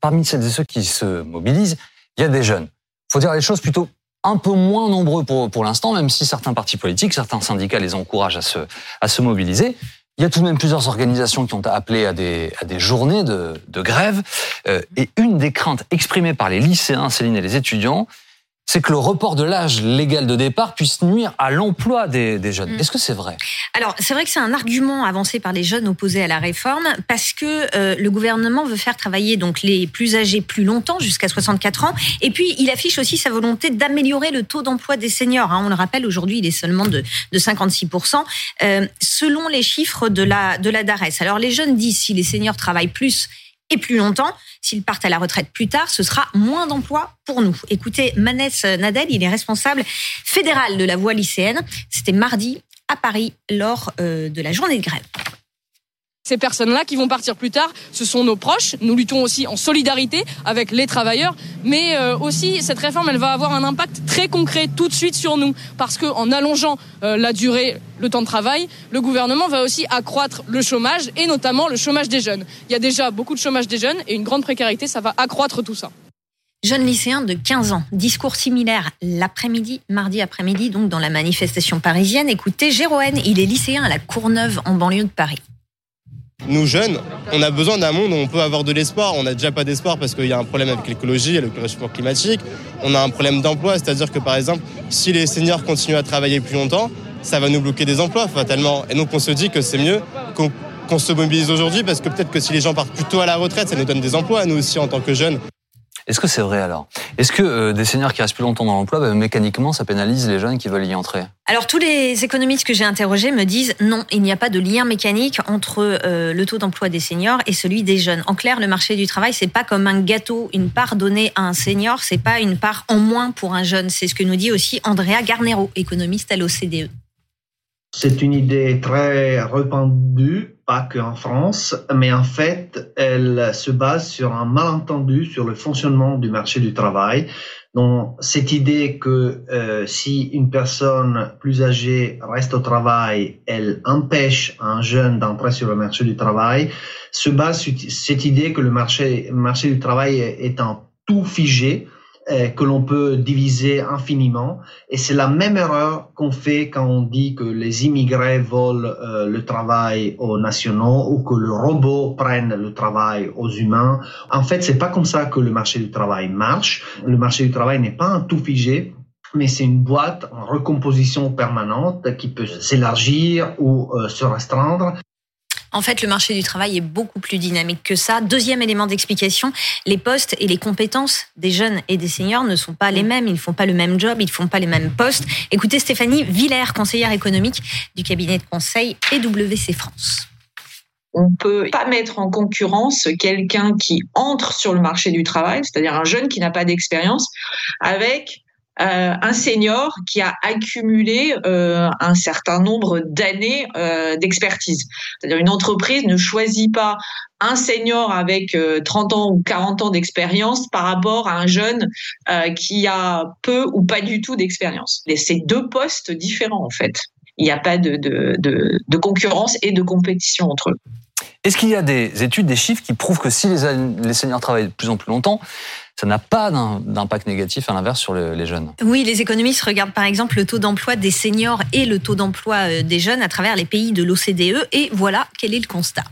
parmi celles et ceux qui se mobilisent, il y a des jeunes. Il faut dire les choses plutôt un peu moins nombreux pour, pour l'instant, même si certains partis politiques, certains syndicats les encouragent à se, à se mobiliser. Il y a tout de même plusieurs organisations qui ont appelé à des, à des journées de, de grève. Euh, et une des craintes exprimées par les lycéens, Céline, et les étudiants, c'est que le report de l'âge légal de départ puisse nuire à l'emploi des, des, jeunes. Mm. Est-ce que c'est vrai? Alors, c'est vrai que c'est un argument avancé par les jeunes opposés à la réforme parce que euh, le gouvernement veut faire travailler donc les plus âgés plus longtemps, jusqu'à 64 ans. Et puis, il affiche aussi sa volonté d'améliorer le taux d'emploi des seniors. Hein. On le rappelle, aujourd'hui, il est seulement de, de 56%, euh, selon les chiffres de la, de la DARES. Alors, les jeunes disent si les seniors travaillent plus, et plus longtemps. S'ils partent à la retraite plus tard, ce sera moins d'emplois pour nous. Écoutez, Manès Nadel, il est responsable fédéral de la voie lycéenne. C'était mardi à Paris lors euh, de la journée de grève. Ces personnes-là qui vont partir plus tard, ce sont nos proches. Nous luttons aussi en solidarité avec les travailleurs, mais euh, aussi cette réforme, elle va avoir un impact très concret tout de suite sur nous, parce que en allongeant euh, la durée, le temps de travail, le gouvernement va aussi accroître le chômage et notamment le chômage des jeunes. Il y a déjà beaucoup de chômage des jeunes et une grande précarité, ça va accroître tout ça. Jeune lycéen de 15 ans, discours similaire l'après-midi, mardi après-midi, donc dans la manifestation parisienne. Écoutez, Jéroen, il est lycéen à la Courneuve en banlieue de Paris nous jeunes, on a besoin d'un monde où on peut avoir de l'espoir. On n'a déjà pas d'espoir parce qu'il y a un problème avec l'écologie et le réchauffement climatique. On a un problème d'emploi, c'est-à-dire que par exemple, si les seniors continuent à travailler plus longtemps, ça va nous bloquer des emplois fatalement. Et donc on se dit que c'est mieux qu'on se mobilise aujourd'hui parce que peut-être que si les gens partent plus tôt à la retraite, ça nous donne des emplois à nous aussi en tant que jeunes. Est-ce que c'est vrai alors? Est-ce que euh, des seniors qui restent plus longtemps dans l'emploi, bah, mécaniquement, ça pénalise les jeunes qui veulent y entrer? Alors tous les économistes que j'ai interrogés me disent non, il n'y a pas de lien mécanique entre euh, le taux d'emploi des seniors et celui des jeunes. En clair, le marché du travail, c'est pas comme un gâteau, une part donnée à un senior, c'est pas une part en moins pour un jeune. C'est ce que nous dit aussi Andrea Garnero, économiste à l'OCDE. C'est une idée très répandue, pas qu'en France, mais en fait, elle se base sur un malentendu sur le fonctionnement du marché du travail. Donc, cette idée que euh, si une personne plus âgée reste au travail, elle empêche un jeune d'entrer sur le marché du travail, se base sur cette idée que le marché, du travail est un tout figé que l'on peut diviser infiniment. Et c'est la même erreur qu'on fait quand on dit que les immigrés volent euh, le travail aux nationaux ou que le robot prenne le travail aux humains. En fait, c'est pas comme ça que le marché du travail marche. Le marché du travail n'est pas un tout figé mais c'est une boîte en recomposition permanente qui peut s'élargir ou euh, se restreindre. En fait, le marché du travail est beaucoup plus dynamique que ça. Deuxième élément d'explication, les postes et les compétences des jeunes et des seniors ne sont pas les mêmes. Ils ne font pas le même job, ils ne font pas les mêmes postes. Écoutez Stéphanie Villers, conseillère économique du cabinet de conseil EWC France. On peut pas mettre en concurrence quelqu'un qui entre sur le marché du travail, c'est-à-dire un jeune qui n'a pas d'expérience, avec euh, un senior qui a accumulé euh, un certain nombre d'années euh, d'expertise. C'est-à-dire une entreprise ne choisit pas un senior avec 30 ans ou 40 ans d'expérience par rapport à un jeune qui a peu ou pas du tout d'expérience. C'est deux postes différents en fait. Il n'y a pas de, concurrence et de compétition entre eux. Est-ce qu'il y a des études, des chiffres qui prouvent que si les, les seniors travaillent de plus en plus longtemps, ça n'a pas d'impact négatif à l'inverse sur les jeunes. Oui, les économistes regardent par exemple le taux d'emploi des seniors et le taux d'emploi euh, des jeunes à travers les pays de l'OCDE et voilà quel est le constat.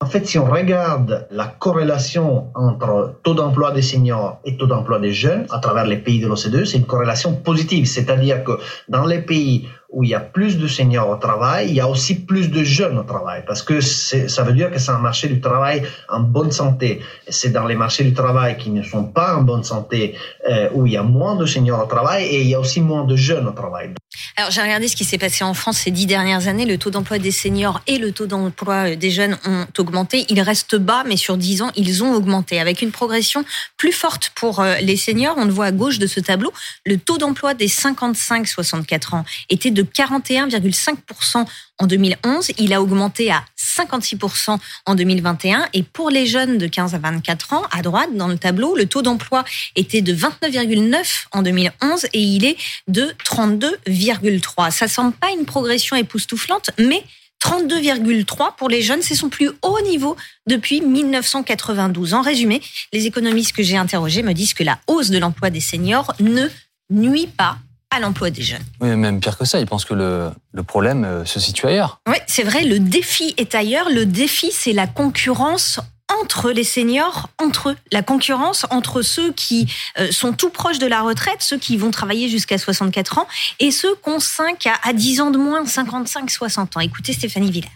En fait, si on regarde la corrélation entre taux d'emploi des seniors et taux d'emploi des jeunes à travers les pays de l'OCDE, c'est une corrélation positive. C'est-à-dire que dans les pays où il y a plus de seniors au travail, il y a aussi plus de jeunes au travail, parce que ça veut dire que c'est un marché du travail en bonne santé. C'est dans les marchés du travail qui ne sont pas en bonne santé euh, où il y a moins de seniors au travail et il y a aussi moins de jeunes au travail. Alors j'ai regardé ce qui s'est passé en France ces dix dernières années. Le taux d'emploi des seniors et le taux d'emploi des jeunes ont augmenté. Ils restent bas, mais sur dix ans, ils ont augmenté, avec une progression plus forte pour euh, les seniors. On le voit à gauche de ce tableau. Le taux d'emploi des 55-64 ans était de 41,5% en 2011. Il a augmenté à 56% en 2021. Et pour les jeunes de 15 à 24 ans, à droite dans le tableau, le taux d'emploi était de 29,9 en 2011 et il est de 32,3. Ça semble pas une progression époustouflante, mais 32,3 pour les jeunes. C'est son plus haut niveau depuis 1992. En résumé, les économistes que j'ai interrogés me disent que la hausse de l'emploi des seniors ne nuit pas à l'emploi des jeunes. Oui, même pire que ça, ils pensent que le, le problème euh, se situe ailleurs. Oui, c'est vrai, le défi est ailleurs. Le défi, c'est la concurrence entre les seniors, entre eux. La concurrence entre ceux qui euh, sont tout proches de la retraite, ceux qui vont travailler jusqu'à 64 ans, et ceux qui ont 5 à 10 ans de moins, 55, 60 ans. Écoutez Stéphanie Villers.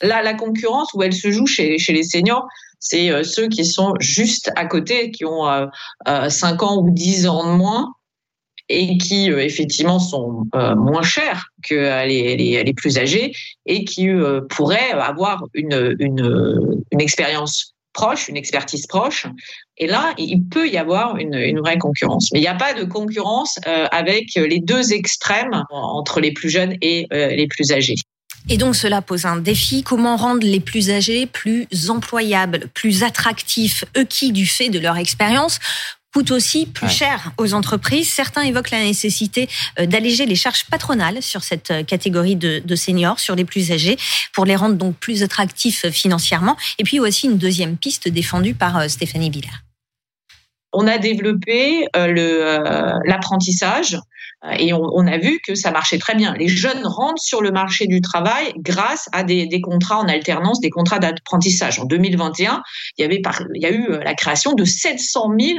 Là, la concurrence où elle se joue chez, chez les seniors, c'est euh, ceux qui sont juste à côté, qui ont 5 ans ou 10 ans de moins, et qui euh, effectivement sont euh, moins chers que les, les, plus âgés et qui euh, pourraient avoir une, expérience proche, une expertise proche. Et là, il peut y avoir une vraie concurrence. Mais il n'y a pas de concurrence avec les deux extrêmes entre les plus jeunes et les plus âgés. Et donc cela pose un défi, comment rendre les plus âgés plus employables, plus attractifs, eux qui, du fait de leur expérience, coûte aussi plus cher aux entreprises. Certains évoquent la nécessité euh, d'alléger les charges patronales sur cette euh, catégorie de, de, seniors, sur les plus âgés, pour les rendre donc plus attractifs financièrement. Et puis aussi une deuxième piste défendue par euh, Stéphanie Biller. On a développé le l'apprentissage et on, a vu que ça marchait très bien. Les jeunes rentrent sur le marché du travail grâce à des, contrats en alternance, des contrats d'apprentissage. En 2021, il y avait il y a eu euh, la création de 700 000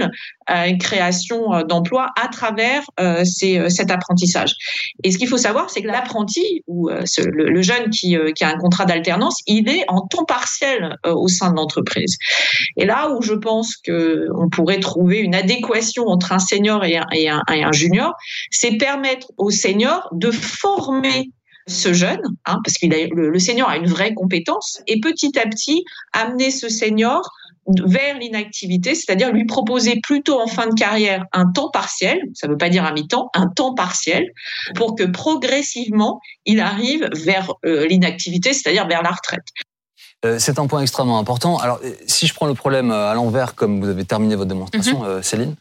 euh, créations euh, d'emplois à travers euh, euh, cet apprentissage. Et ce qu'il faut savoir, c'est que l'apprenti ou le, jeune qui, qui a un contrat d'alternance, il est en temps partiel au sein de l'entreprise. Et là où je pense que on pourrait trouver une adéquation entre un senior et un, junior, c'est permettre aux seniors de former ce jeune, hein, parce a le, le, senior a une vraie compétence, et petit à petit amener ce senior vers l'inactivité, c'est-à-dire lui proposer plutôt en fin de carrière un temps partiel, ça ne veut pas dire un mi-temps, un temps partiel, pour que progressivement il arrive vers euh, l'inactivité, c'est-à-dire vers la retraite. Euh, c'est un point extrêmement important. Alors, si je prends le problème à l'envers, comme vous avez terminé votre démonstration, -hmm. Céline,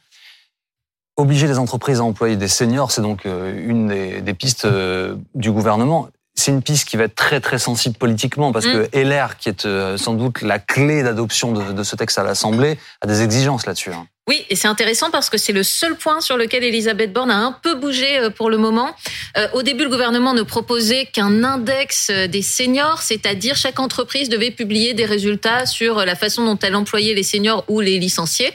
Obliger les entreprises à employer des seniors, c'est donc euh, une des, des pistes euh, du gouvernement. C'est une piste qui va être très très sensible politiquement parce mmh. que LR, qui est euh, sans doute la clé d'adoption de, de, ce texte à l'Assemblée, a des exigences là-dessus. Oui, et c'est intéressant parce que c'est le seul point sur lequel Elisabeth Borne a un peu bougé euh, pour le moment. Euh, au début, le gouvernement ne proposait qu'un index euh, des seniors, c'est-à-dire chaque entreprise devait publier des résultats sur la façon dont elle employait les seniors ou les licenciés.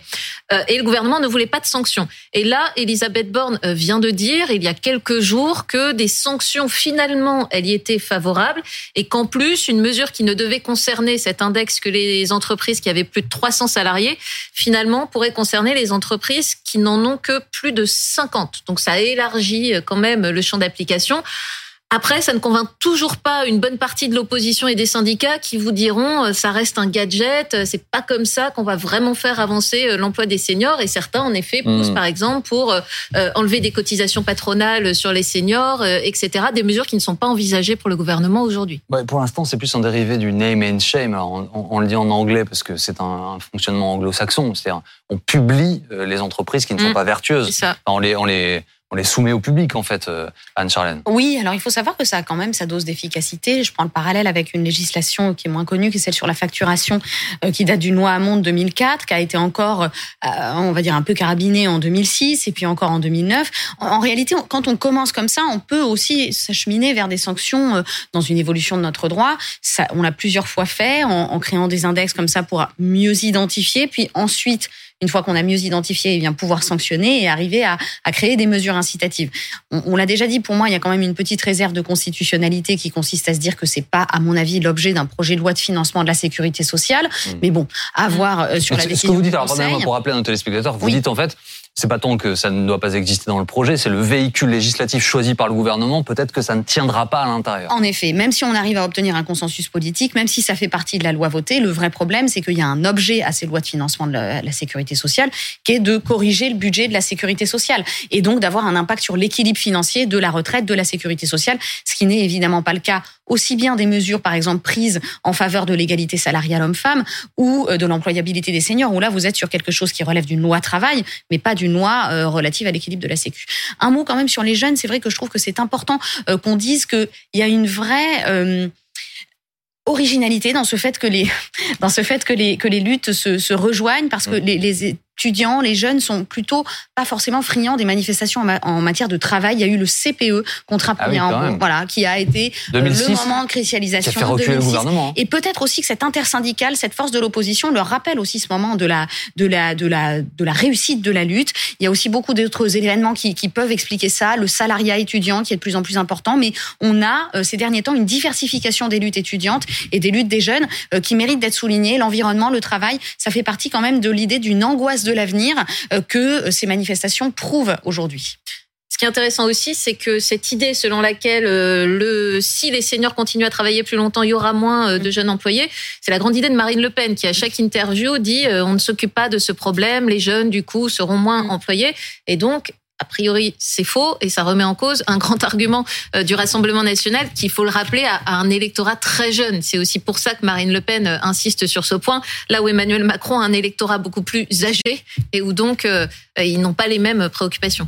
Et le gouvernement ne voulait pas de sanctions. Et là, Elisabeth Borne vient de dire, il y a quelques jours, que des sanctions, finalement, elle y était favorable et qu'en plus, une mesure qui ne devait concerner cet index que les entreprises qui avaient plus de 300 salariés, finalement, pourrait concerner les entreprises qui n'en ont que plus de 50. Donc ça élargit quand même le champ d'application. Après, ça ne convainc toujours pas une bonne partie de l'opposition et des syndicats qui vous diront euh, ça reste un gadget, euh, c'est pas comme ça qu'on va vraiment faire avancer euh, l'emploi des seniors. Et certains, en effet, poussent mmh. par exemple pour enlever des cotisations patronales sur les seniors, etc. Des mesures qui ne sont pas envisagées pour le gouvernement aujourd'hui. Ouais, pour l'instant, c'est plus un dérivé du name and shame. Alors, on, on, le dit en anglais parce que c'est un, un, fonctionnement anglo-saxon. C'est-à-dire, on publie les entreprises qui ne sont mmh. pas vertueuses. Ça. On les, on les on les soumet au public, en fait, euh, Anne-Charlène. Oui, alors il faut savoir que ça a quand même sa dose d'efficacité. Je prends le parallèle avec une législation qui est moins connue, qui est celle sur la facturation, euh, qui date du loi Hamon de 2004, qui a été encore, euh, on va dire, un peu carabinée en 2006 et puis encore en 2009. En, réalité, quand on commence comme ça, on peut aussi s'acheminer vers des sanctions dans une évolution de notre droit. Ça, on l'a plusieurs fois fait en, en créant des index comme ça pour mieux identifier, puis ensuite une fois qu'on a mieux identifié, eh bien pouvoir sanctionner et arriver à, à créer des mesures incitatives. On, on l'a déjà dit, pour moi, il y a quand même une petite réserve de constitutionnalité qui consiste à se dire que c'est pas, à mon avis, l'objet d'un projet de loi de financement de la sécurité sociale. Mmh. Mais bon, à voir euh, sur la décision. Ce que vous dites, alors, pour rappeler à nos téléspectateurs, vous oui. dites en fait, c'est pas tant que ça ne doit pas exister dans le projet, c'est le véhicule législatif choisi par le gouvernement. Peut-être que ça ne tiendra pas à l'intérieur. En effet, même si on arrive à obtenir un consensus politique, même si ça fait partie de la loi votée, le vrai problème, c'est qu'il y a un objet à ces lois de financement de la, la, sécurité sociale, qui est de corriger le budget de la sécurité sociale et donc d'avoir un impact sur l'équilibre financier de la retraite de la sécurité sociale, ce qui n'est évidemment pas le cas aussi bien des mesures, par exemple, prises en faveur de l'égalité salariale homme-femme ou euh, de l'employabilité des seniors, où là, vous êtes sur quelque chose qui relève d'une loi travail, mais pas d'une loi euh, relative à l'équilibre de la Sécu. Un mot quand même sur les jeunes, c'est vrai que je trouve que c'est important euh, qu'on dise qu'il y a une vraie... Euh, originalité dans ce fait que les dans ce fait que les que les luttes se, se rejoignent parce que mm. les, les étudiants, les jeunes sont plutôt pas forcément friands des manifestations en, matière de travail. Il y a eu le CPE, contrat ah voilà, qui a été euh, le moment de cristallisation. Qui a fait reculer le gouvernement. Et peut-être aussi que cette intersyndicale, cette force de l'opposition, leur rappelle aussi ce moment de la, de la, de la, de la réussite de la lutte. Il y a aussi beaucoup d'autres événements qui, qui peuvent expliquer ça. Le salariat étudiant qui est de plus en plus important, mais on a euh, ces derniers temps une diversification des luttes étudiantes et des luttes des jeunes euh, qui méritent d'être soulignées. L'environnement, le travail, ça fait partie quand même de l'idée d'une angoisse de l'avenir euh, que ces manifestations prouvent aujourd'hui. Ce qui est intéressant aussi, c'est que cette idée selon laquelle euh, le, si les seniors continuent à travailler plus longtemps, il y aura moins euh, de jeunes employés, c'est la grande idée de Marine Le Pen qui à chaque interview dit on ne s'occupe pas de ce problème, les jeunes du coup seront moins mm. employés et donc priori, c'est faux et ça remet en cause un grand argument euh, du Rassemblement national qu'il faut le rappeler à, un électorat très jeune. C'est aussi pour ça que Marine Le Pen euh, insiste sur ce point, là où Emmanuel Macron a un électorat beaucoup plus âgé et où donc euh, ils n'ont pas les mêmes préoccupations.